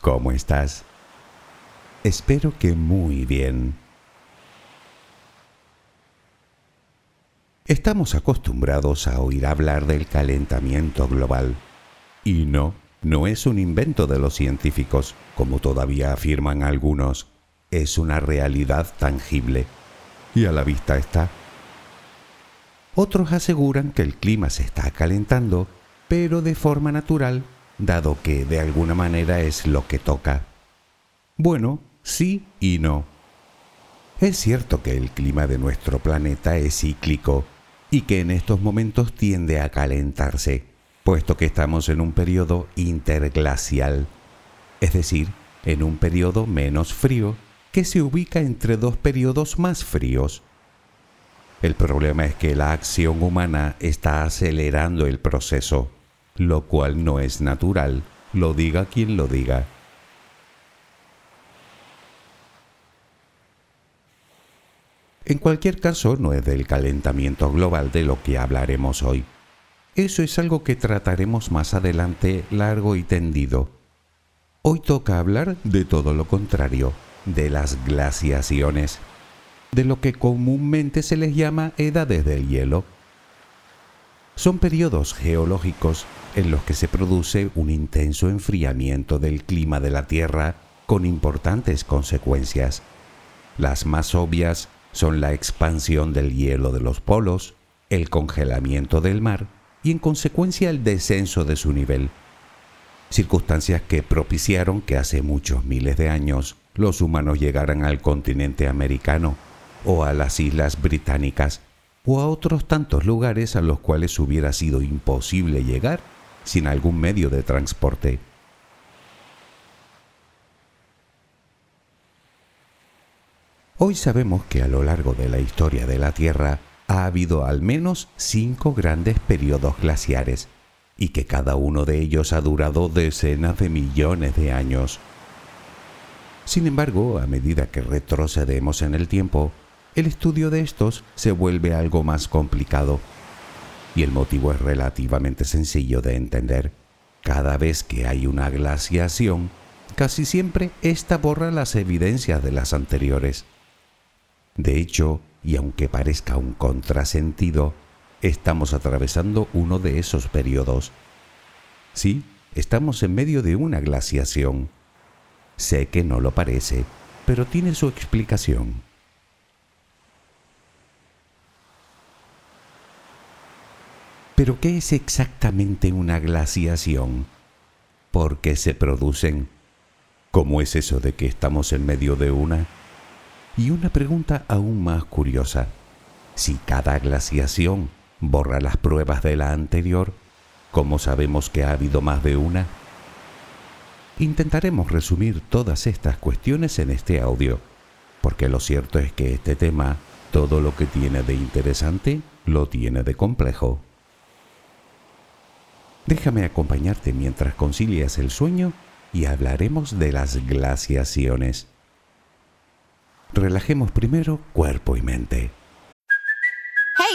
¿Cómo estás? Espero que muy bien. Estamos acostumbrados a oír hablar del calentamiento global. Y no, no es un invento de los científicos, como todavía afirman algunos. Es una realidad tangible. Y a la vista está. Otros aseguran que el clima se está calentando, pero de forma natural dado que de alguna manera es lo que toca. Bueno, sí y no. Es cierto que el clima de nuestro planeta es cíclico y que en estos momentos tiende a calentarse, puesto que estamos en un periodo interglacial, es decir, en un periodo menos frío que se ubica entre dos periodos más fríos. El problema es que la acción humana está acelerando el proceso lo cual no es natural, lo diga quien lo diga. En cualquier caso, no es del calentamiento global de lo que hablaremos hoy. Eso es algo que trataremos más adelante largo y tendido. Hoy toca hablar de todo lo contrario, de las glaciaciones, de lo que comúnmente se les llama edades del hielo. Son periodos geológicos en los que se produce un intenso enfriamiento del clima de la Tierra con importantes consecuencias. Las más obvias son la expansión del hielo de los polos, el congelamiento del mar y en consecuencia el descenso de su nivel. Circunstancias que propiciaron que hace muchos miles de años los humanos llegaran al continente americano o a las islas británicas o a otros tantos lugares a los cuales hubiera sido imposible llegar sin algún medio de transporte. Hoy sabemos que a lo largo de la historia de la Tierra ha habido al menos cinco grandes periodos glaciares y que cada uno de ellos ha durado decenas de millones de años. Sin embargo, a medida que retrocedemos en el tiempo, el estudio de estos se vuelve algo más complicado y el motivo es relativamente sencillo de entender. Cada vez que hay una glaciación, casi siempre ésta borra las evidencias de las anteriores. De hecho, y aunque parezca un contrasentido, estamos atravesando uno de esos periodos. Sí, estamos en medio de una glaciación. Sé que no lo parece, pero tiene su explicación. Pero ¿qué es exactamente una glaciación? ¿Por qué se producen? ¿Cómo es eso de que estamos en medio de una? Y una pregunta aún más curiosa. Si cada glaciación borra las pruebas de la anterior, ¿cómo sabemos que ha habido más de una? Intentaremos resumir todas estas cuestiones en este audio, porque lo cierto es que este tema, todo lo que tiene de interesante, lo tiene de complejo. Déjame acompañarte mientras concilias el sueño y hablaremos de las glaciaciones. Relajemos primero cuerpo y mente.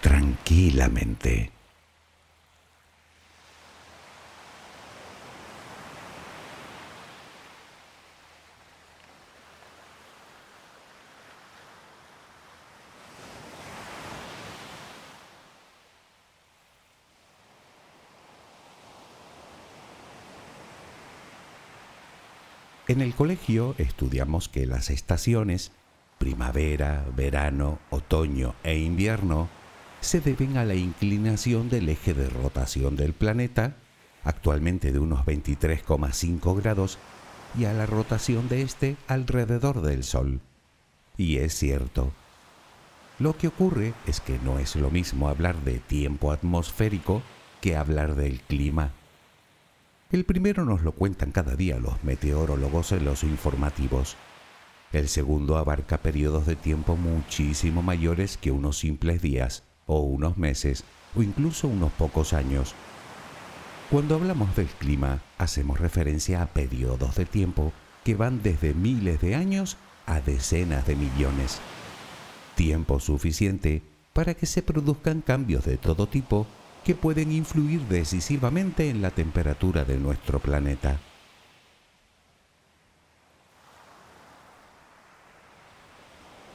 tranquilamente. En el colegio estudiamos que las estaciones, primavera, verano, otoño e invierno, se deben a la inclinación del eje de rotación del planeta, actualmente de unos 23,5 grados, y a la rotación de este alrededor del Sol. Y es cierto. Lo que ocurre es que no es lo mismo hablar de tiempo atmosférico que hablar del clima. El primero nos lo cuentan cada día los meteorólogos en los informativos. El segundo abarca periodos de tiempo muchísimo mayores que unos simples días, o unos meses, o incluso unos pocos años. Cuando hablamos del clima, hacemos referencia a periodos de tiempo que van desde miles de años a decenas de millones. Tiempo suficiente para que se produzcan cambios de todo tipo que pueden influir decisivamente en la temperatura de nuestro planeta.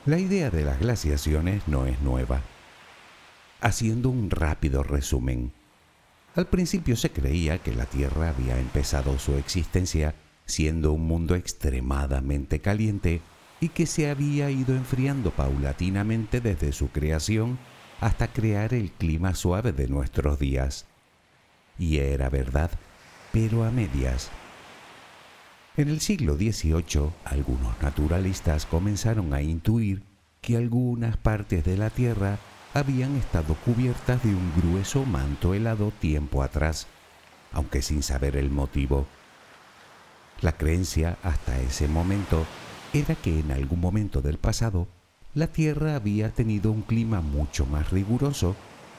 La idea de las glaciaciones no es nueva. Haciendo un rápido resumen, al principio se creía que la Tierra había empezado su existencia siendo un mundo extremadamente caliente y que se había ido enfriando paulatinamente desde su creación hasta crear el clima suave de nuestros días. Y era verdad, pero a medias. En el siglo XVIII, algunos naturalistas comenzaron a intuir que algunas partes de la Tierra habían estado cubiertas de un grueso manto helado tiempo atrás, aunque sin saber el motivo. La creencia hasta ese momento era que en algún momento del pasado la Tierra había tenido un clima mucho más riguroso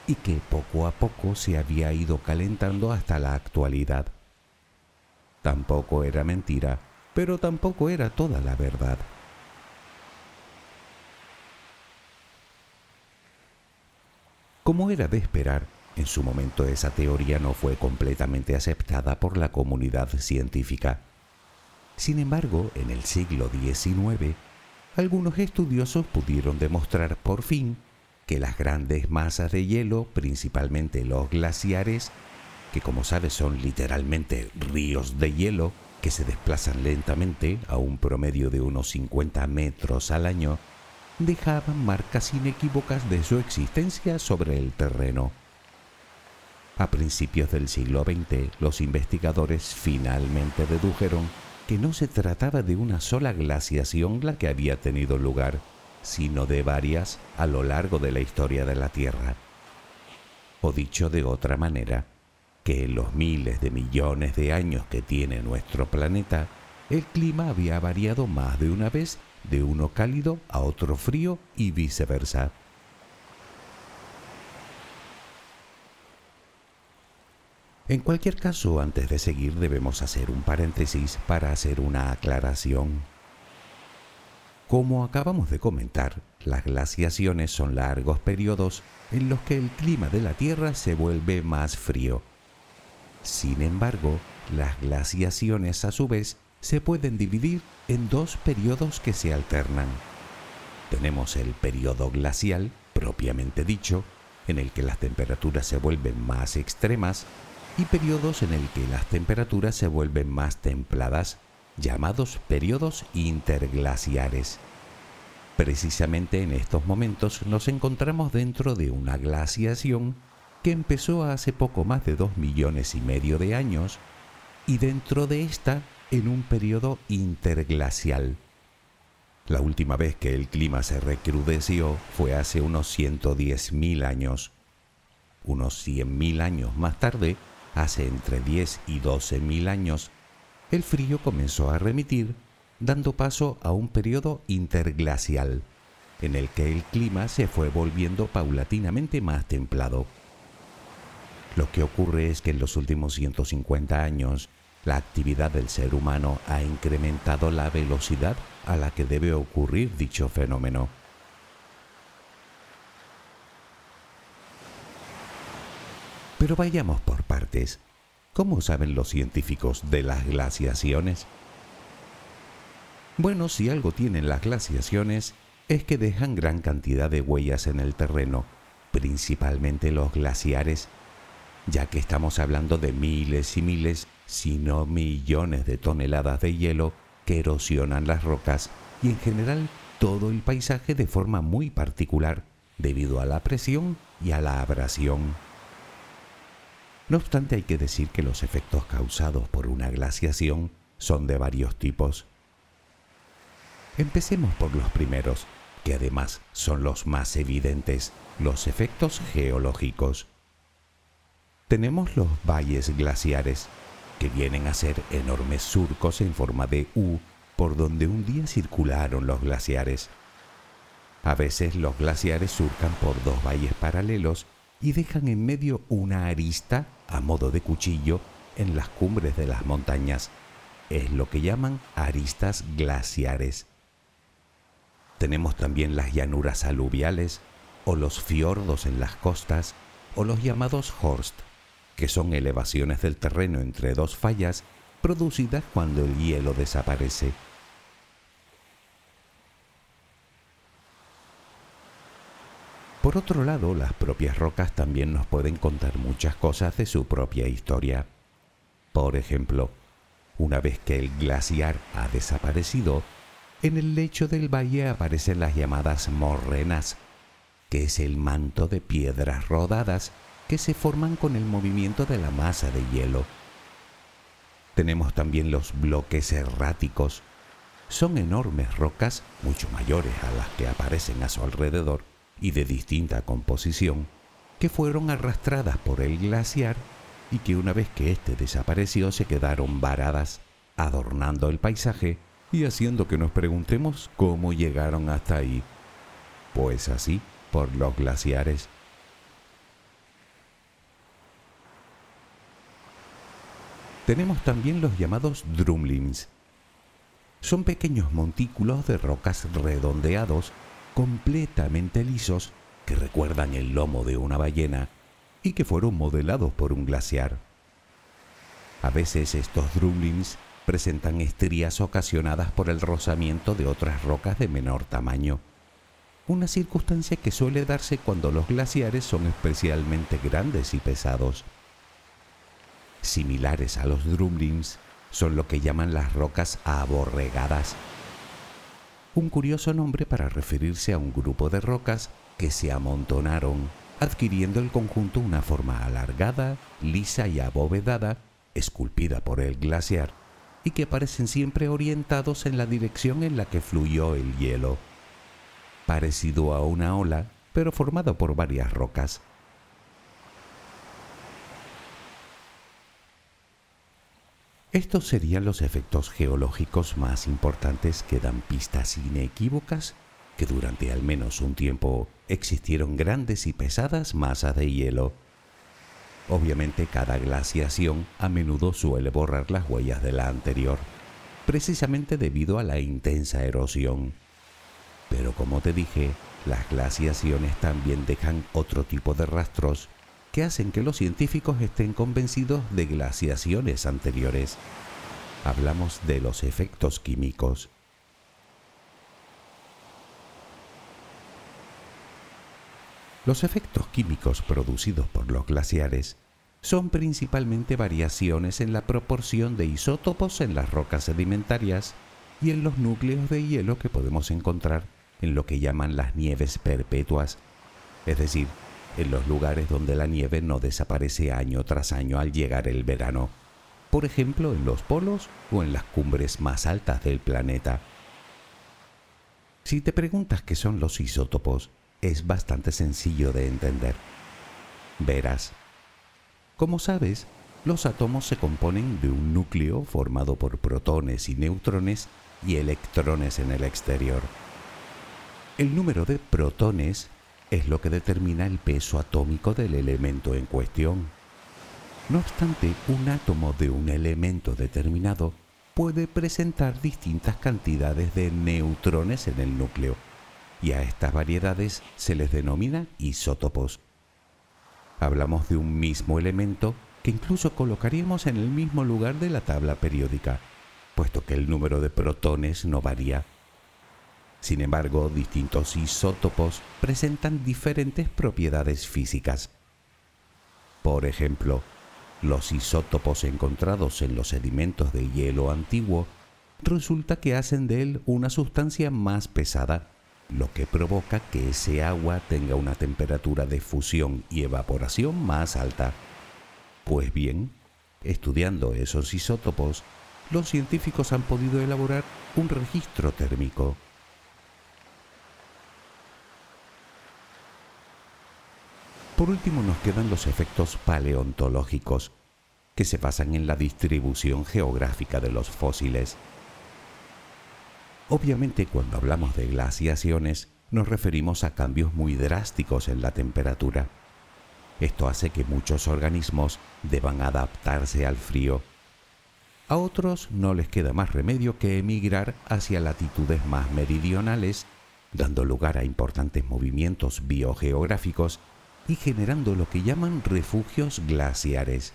y que poco a poco se había ido calentando hasta la actualidad. Tampoco era mentira, pero tampoco era toda la verdad. Como era de esperar, en su momento esa teoría no fue completamente aceptada por la comunidad científica. Sin embargo, en el siglo XIX, algunos estudiosos pudieron demostrar por fin que las grandes masas de hielo, principalmente los glaciares, que como sabes son literalmente ríos de hielo que se desplazan lentamente a un promedio de unos 50 metros al año, dejaban marcas inequívocas de su existencia sobre el terreno. A principios del siglo XX, los investigadores finalmente dedujeron que no se trataba de una sola glaciación la que había tenido lugar, sino de varias a lo largo de la historia de la Tierra. O dicho de otra manera, que en los miles de millones de años que tiene nuestro planeta, el clima había variado más de una vez de uno cálido a otro frío y viceversa. En cualquier caso, antes de seguir debemos hacer un paréntesis para hacer una aclaración. Como acabamos de comentar, las glaciaciones son largos periodos en los que el clima de la Tierra se vuelve más frío. Sin embargo, las glaciaciones a su vez se pueden dividir en dos periodos que se alternan. Tenemos el periodo glacial, propiamente dicho, en el que las temperaturas se vuelven más extremas, y periodos en el que las temperaturas se vuelven más templadas, llamados periodos interglaciares. Precisamente en estos momentos nos encontramos dentro de una glaciación que empezó hace poco más de dos millones y medio de años y dentro de esta en un periodo interglacial. La última vez que el clima se recrudeció fue hace unos 110.000 años. Unos 100.000 años más tarde, hace entre 10 y 12.000 años, el frío comenzó a remitir, dando paso a un periodo interglacial, en el que el clima se fue volviendo paulatinamente más templado. Lo que ocurre es que en los últimos 150 años, la actividad del ser humano ha incrementado la velocidad a la que debe ocurrir dicho fenómeno. Pero vayamos por partes. ¿Cómo saben los científicos de las glaciaciones? Bueno, si algo tienen las glaciaciones es que dejan gran cantidad de huellas en el terreno, principalmente los glaciares, ya que estamos hablando de miles y miles, si no millones de toneladas de hielo que erosionan las rocas y en general todo el paisaje de forma muy particular debido a la presión y a la abrasión. No obstante, hay que decir que los efectos causados por una glaciación son de varios tipos. Empecemos por los primeros, que además son los más evidentes, los efectos geológicos. Tenemos los valles glaciares, que vienen a ser enormes surcos en forma de U por donde un día circularon los glaciares. A veces los glaciares surcan por dos valles paralelos y dejan en medio una arista a modo de cuchillo en las cumbres de las montañas. Es lo que llaman aristas glaciares. Tenemos también las llanuras aluviales o los fiordos en las costas o los llamados horst, que son elevaciones del terreno entre dos fallas producidas cuando el hielo desaparece. Por otro lado, las propias rocas también nos pueden contar muchas cosas de su propia historia. Por ejemplo, una vez que el glaciar ha desaparecido, en el lecho del valle aparecen las llamadas morrenas, que es el manto de piedras rodadas que se forman con el movimiento de la masa de hielo. Tenemos también los bloques erráticos. Son enormes rocas, mucho mayores a las que aparecen a su alrededor, y de distinta composición que fueron arrastradas por el glaciar y que una vez que éste desapareció se quedaron varadas, adornando el paisaje y haciendo que nos preguntemos cómo llegaron hasta ahí. Pues así, por los glaciares. Tenemos también los llamados drumlins. Son pequeños montículos de rocas redondeados, completamente lisos, que recuerdan el lomo de una ballena y que fueron modelados por un glaciar. A veces estos drumlins presentan estrías ocasionadas por el rozamiento de otras rocas de menor tamaño, una circunstancia que suele darse cuando los glaciares son especialmente grandes y pesados. Similares a los drumlins son lo que llaman las rocas aborregadas, un curioso nombre para referirse a un grupo de rocas que se amontonaron, adquiriendo el conjunto una forma alargada, lisa y abovedada, esculpida por el glaciar, y que parecen siempre orientados en la dirección en la que fluyó el hielo, parecido a una ola, pero formado por varias rocas. Estos serían los efectos geológicos más importantes que dan pistas inequívocas que durante al menos un tiempo existieron grandes y pesadas masas de hielo. Obviamente cada glaciación a menudo suele borrar las huellas de la anterior, precisamente debido a la intensa erosión. Pero como te dije, las glaciaciones también dejan otro tipo de rastros que hacen que los científicos estén convencidos de glaciaciones anteriores. Hablamos de los efectos químicos. Los efectos químicos producidos por los glaciares son principalmente variaciones en la proporción de isótopos en las rocas sedimentarias y en los núcleos de hielo que podemos encontrar en lo que llaman las nieves perpetuas, es decir, en los lugares donde la nieve no desaparece año tras año al llegar el verano, por ejemplo en los polos o en las cumbres más altas del planeta. Si te preguntas qué son los isótopos, es bastante sencillo de entender. Verás, como sabes, los átomos se componen de un núcleo formado por protones y neutrones y electrones en el exterior. El número de protones es lo que determina el peso atómico del elemento en cuestión. No obstante, un átomo de un elemento determinado puede presentar distintas cantidades de neutrones en el núcleo, y a estas variedades se les denomina isótopos. Hablamos de un mismo elemento que incluso colocaríamos en el mismo lugar de la tabla periódica, puesto que el número de protones no varía sin embargo, distintos isótopos presentan diferentes propiedades físicas. Por ejemplo, los isótopos encontrados en los sedimentos de hielo antiguo resulta que hacen de él una sustancia más pesada, lo que provoca que ese agua tenga una temperatura de fusión y evaporación más alta. Pues bien, estudiando esos isótopos, los científicos han podido elaborar un registro térmico Por último nos quedan los efectos paleontológicos, que se basan en la distribución geográfica de los fósiles. Obviamente cuando hablamos de glaciaciones nos referimos a cambios muy drásticos en la temperatura. Esto hace que muchos organismos deban adaptarse al frío. A otros no les queda más remedio que emigrar hacia latitudes más meridionales, dando lugar a importantes movimientos biogeográficos y generando lo que llaman refugios glaciares.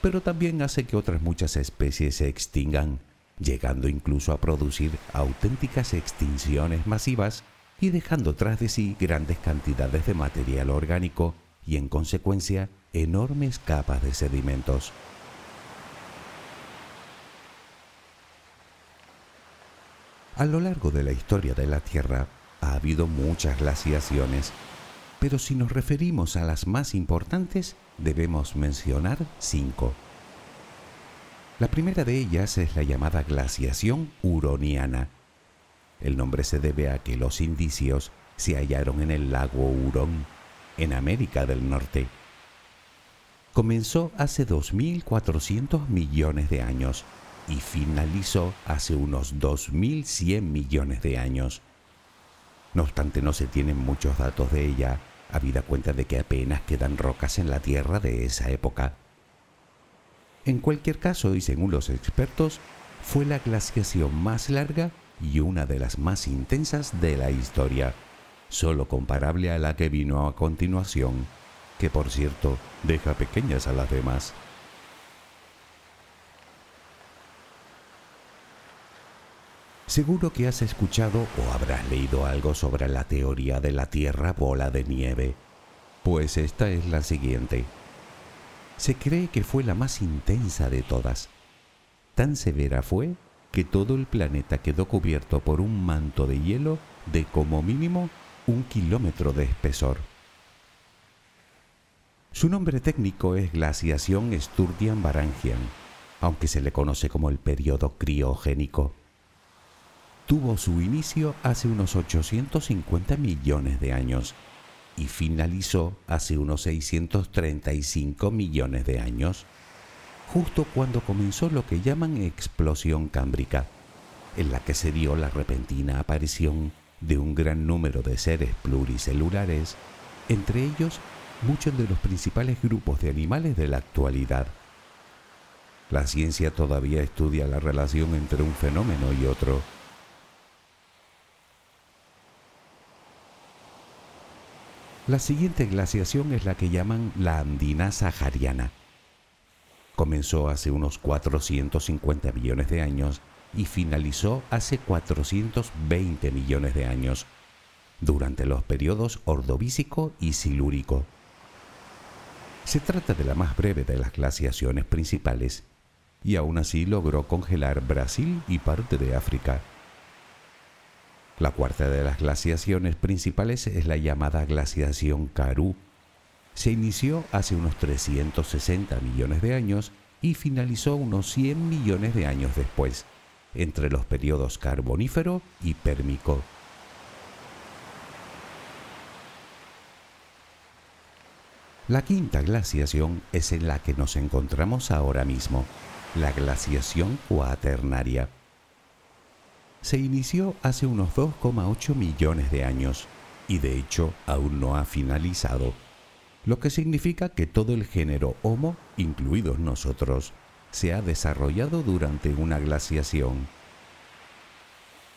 Pero también hace que otras muchas especies se extingan, llegando incluso a producir auténticas extinciones masivas y dejando tras de sí grandes cantidades de material orgánico y en consecuencia enormes capas de sedimentos. A lo largo de la historia de la Tierra ha habido muchas glaciaciones pero si nos referimos a las más importantes, debemos mencionar cinco. La primera de ellas es la llamada glaciación huroniana. El nombre se debe a que los indicios se hallaron en el lago Hurón, en América del Norte. Comenzó hace 2.400 millones de años y finalizó hace unos 2.100 millones de años. No obstante, no se tienen muchos datos de ella, habida cuenta de que apenas quedan rocas en la Tierra de esa época. En cualquier caso, y según los expertos, fue la glaciación más larga y una de las más intensas de la historia, solo comparable a la que vino a continuación, que por cierto deja pequeñas a las demás. Seguro que has escuchado o habrás leído algo sobre la teoría de la Tierra bola de nieve. Pues esta es la siguiente. Se cree que fue la más intensa de todas. Tan severa fue que todo el planeta quedó cubierto por un manto de hielo de como mínimo un kilómetro de espesor. Su nombre técnico es glaciación Sturdian-Varangian, aunque se le conoce como el periodo criogénico tuvo su inicio hace unos 850 millones de años y finalizó hace unos 635 millones de años, justo cuando comenzó lo que llaman explosión cámbrica, en la que se dio la repentina aparición de un gran número de seres pluricelulares, entre ellos muchos de los principales grupos de animales de la actualidad. La ciencia todavía estudia la relación entre un fenómeno y otro, La siguiente glaciación es la que llaman la andina sahariana. Comenzó hace unos 450 millones de años y finalizó hace 420 millones de años, durante los periodos ordovícico y silúrico. Se trata de la más breve de las glaciaciones principales y aún así logró congelar Brasil y parte de África. La cuarta de las glaciaciones principales es la llamada glaciación Karoo. Se inició hace unos 360 millones de años y finalizó unos 100 millones de años después, entre los periodos carbonífero y pérmico. La quinta glaciación es en la que nos encontramos ahora mismo, la glaciación cuaternaria se inició hace unos 2,8 millones de años y de hecho aún no ha finalizado, lo que significa que todo el género Homo, incluidos nosotros, se ha desarrollado durante una glaciación.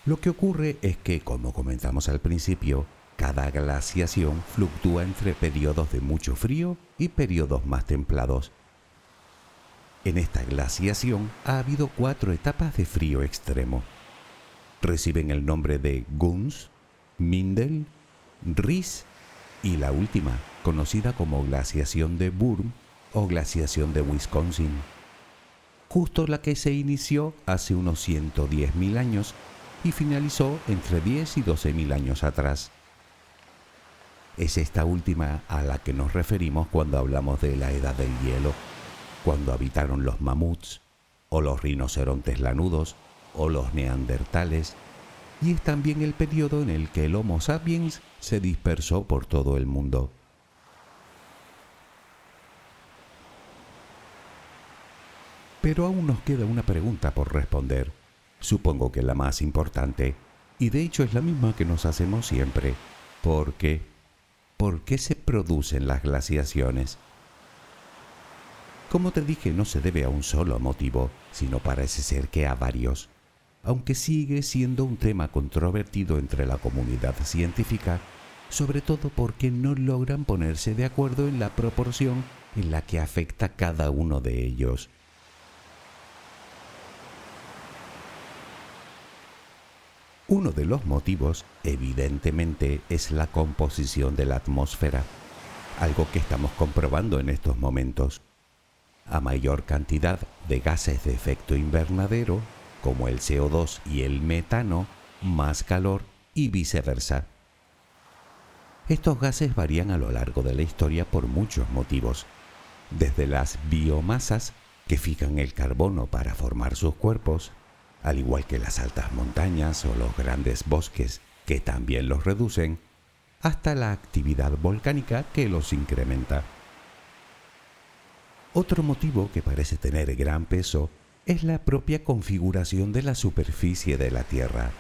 Lo que ocurre es que, como comentamos al principio, cada glaciación fluctúa entre periodos de mucho frío y periodos más templados. En esta glaciación ha habido cuatro etapas de frío extremo reciben el nombre de Guns, Mindel, Ries y la última, conocida como glaciación de Burm o glaciación de Wisconsin. Justo la que se inició hace unos 110.000 años y finalizó entre 10 y 12.000 años atrás. Es esta última a la que nos referimos cuando hablamos de la edad del hielo, cuando habitaron los mamuts o los rinocerontes lanudos o los neandertales, y es también el periodo en el que el Homo sapiens se dispersó por todo el mundo. Pero aún nos queda una pregunta por responder, supongo que la más importante, y de hecho es la misma que nos hacemos siempre. ¿Por qué? ¿Por qué se producen las glaciaciones? Como te dije, no se debe a un solo motivo, sino parece ser que a varios aunque sigue siendo un tema controvertido entre la comunidad científica, sobre todo porque no logran ponerse de acuerdo en la proporción en la que afecta cada uno de ellos. Uno de los motivos, evidentemente, es la composición de la atmósfera, algo que estamos comprobando en estos momentos. A mayor cantidad de gases de efecto invernadero, como el CO2 y el metano, más calor y viceversa. Estos gases varían a lo largo de la historia por muchos motivos, desde las biomasas que fijan el carbono para formar sus cuerpos, al igual que las altas montañas o los grandes bosques que también los reducen, hasta la actividad volcánica que los incrementa. Otro motivo que parece tener gran peso es la propia configuración de la superficie de la Tierra,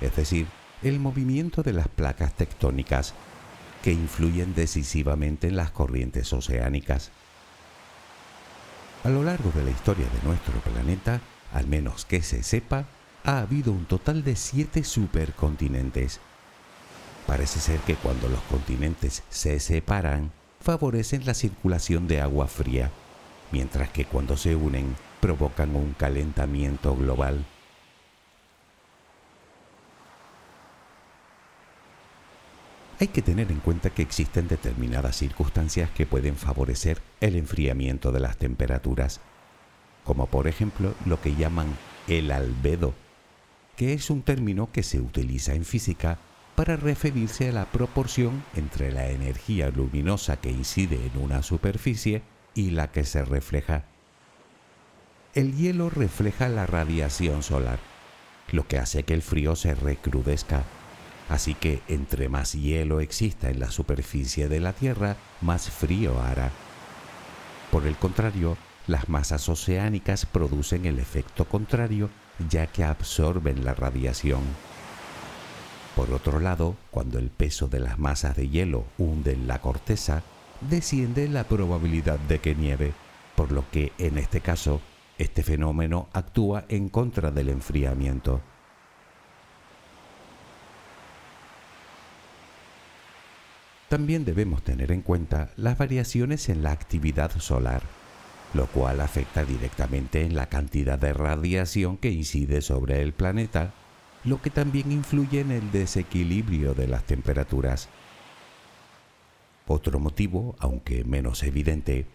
es decir, el movimiento de las placas tectónicas que influyen decisivamente en las corrientes oceánicas. A lo largo de la historia de nuestro planeta, al menos que se sepa, ha habido un total de siete supercontinentes. Parece ser que cuando los continentes se separan, favorecen la circulación de agua fría, mientras que cuando se unen provocan un calentamiento global. Hay que tener en cuenta que existen determinadas circunstancias que pueden favorecer el enfriamiento de las temperaturas, como por ejemplo lo que llaman el albedo, que es un término que se utiliza en física para referirse a la proporción entre la energía luminosa que incide en una superficie y la que se refleja. El hielo refleja la radiación solar, lo que hace que el frío se recrudezca Así que entre más hielo exista en la superficie de la Tierra, más frío hará. Por el contrario, las masas oceánicas producen el efecto contrario ya que absorben la radiación. Por otro lado, cuando el peso de las masas de hielo hunde en la corteza, desciende la probabilidad de que nieve, por lo que en este caso, este fenómeno actúa en contra del enfriamiento. También debemos tener en cuenta las variaciones en la actividad solar, lo cual afecta directamente en la cantidad de radiación que incide sobre el planeta, lo que también influye en el desequilibrio de las temperaturas. Otro motivo, aunque menos evidente,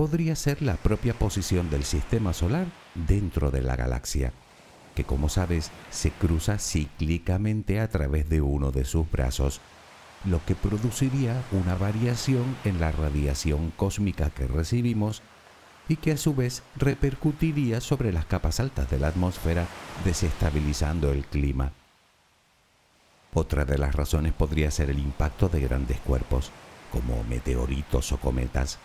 podría ser la propia posición del sistema solar dentro de la galaxia, que como sabes se cruza cíclicamente a través de uno de sus brazos lo que produciría una variación en la radiación cósmica que recibimos y que a su vez repercutiría sobre las capas altas de la atmósfera, desestabilizando el clima. Otra de las razones podría ser el impacto de grandes cuerpos, como meteoritos o cometas,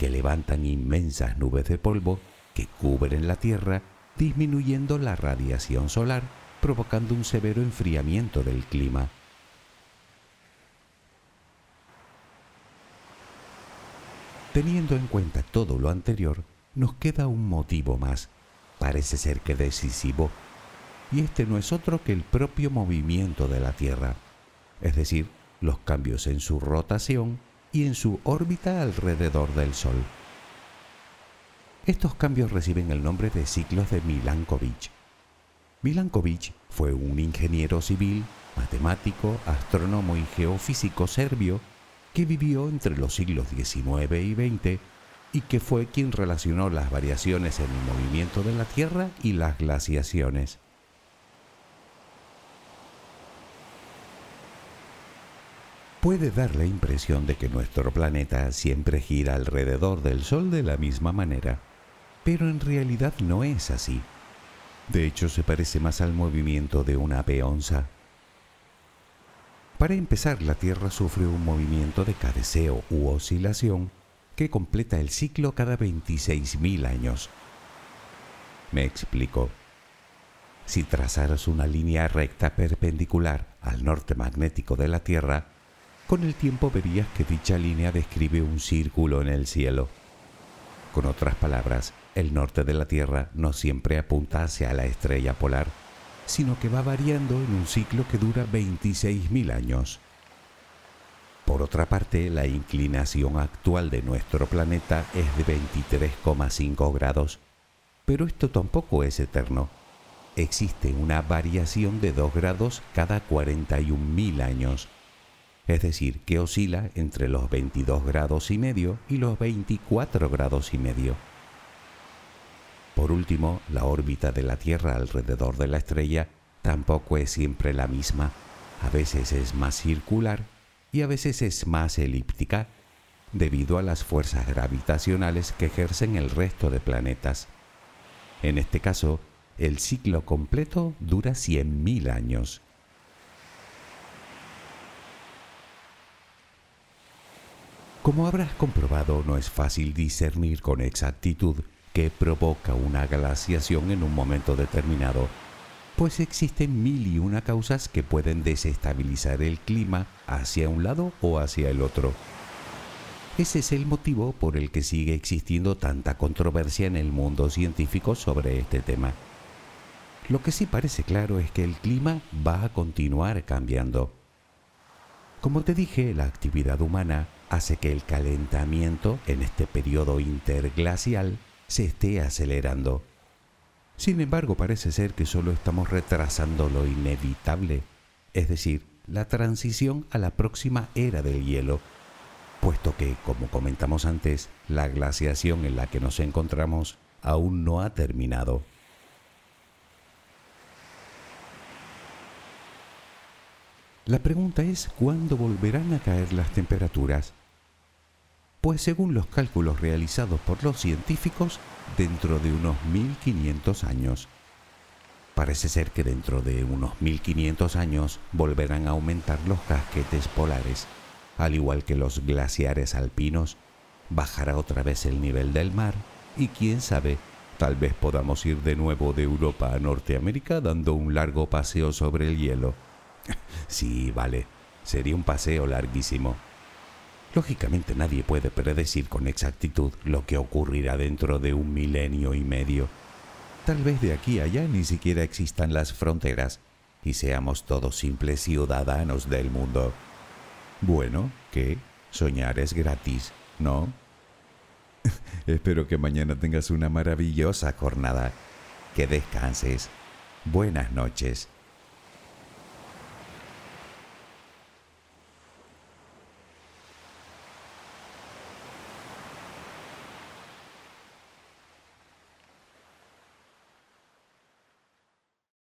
que levantan inmensas nubes de polvo que cubren la Tierra, disminuyendo la radiación solar, provocando un severo enfriamiento del clima. Teniendo en cuenta todo lo anterior, nos queda un motivo más, parece ser que decisivo, y este no es otro que el propio movimiento de la Tierra, es decir, los cambios en su rotación y en su órbita alrededor del Sol. Estos cambios reciben el nombre de ciclos de Milankovitch. Milankovitch fue un ingeniero civil, matemático, astrónomo y geofísico serbio que vivió entre los siglos XIX y XX y que fue quien relacionó las variaciones en el movimiento de la Tierra y las glaciaciones. Puede dar la impresión de que nuestro planeta siempre gira alrededor del Sol de la misma manera, pero en realidad no es así. De hecho, se parece más al movimiento de una peonza para empezar, la Tierra sufre un movimiento de cabeceo u oscilación que completa el ciclo cada 26.000 años. Me explico. Si trazaras una línea recta perpendicular al norte magnético de la Tierra, con el tiempo verías que dicha línea describe un círculo en el cielo. Con otras palabras, el norte de la Tierra no siempre apunta hacia la estrella polar, sino que va variando en un ciclo que dura 26.000 años. Por otra parte, la inclinación actual de nuestro planeta es de 23,5 grados, pero esto tampoco es eterno. Existe una variación de 2 grados cada 41.000 años, es decir, que oscila entre los 22 grados y medio y los 24 grados y medio. Por último, la órbita de la Tierra alrededor de la estrella tampoco es siempre la misma. A veces es más circular y a veces es más elíptica, debido a las fuerzas gravitacionales que ejercen el resto de planetas. En este caso, el ciclo completo dura 100.000 años. Como habrás comprobado, no es fácil discernir con exactitud que provoca una glaciación en un momento determinado, pues existen mil y una causas que pueden desestabilizar el clima hacia un lado o hacia el otro. Ese es el motivo por el que sigue existiendo tanta controversia en el mundo científico sobre este tema. Lo que sí parece claro es que el clima va a continuar cambiando. Como te dije, la actividad humana hace que el calentamiento en este periodo interglacial se esté acelerando. Sin embargo, parece ser que solo estamos retrasando lo inevitable, es decir, la transición a la próxima era del hielo, puesto que, como comentamos antes, la glaciación en la que nos encontramos aún no ha terminado. La pregunta es cuándo volverán a caer las temperaturas. Pues según los cálculos realizados por los científicos, dentro de unos 1500 años. Parece ser que dentro de unos 1500 años volverán a aumentar los casquetes polares, al igual que los glaciares alpinos, bajará otra vez el nivel del mar y quién sabe, tal vez podamos ir de nuevo de Europa a Norteamérica dando un largo paseo sobre el hielo. Sí, vale, sería un paseo larguísimo. Lógicamente nadie puede predecir con exactitud lo que ocurrirá dentro de un milenio y medio. Tal vez de aquí a allá ni siquiera existan las fronteras y seamos todos simples ciudadanos del mundo. Bueno, ¿qué? Soñar es gratis, ¿no? Espero que mañana tengas una maravillosa jornada. Que descanses. Buenas noches.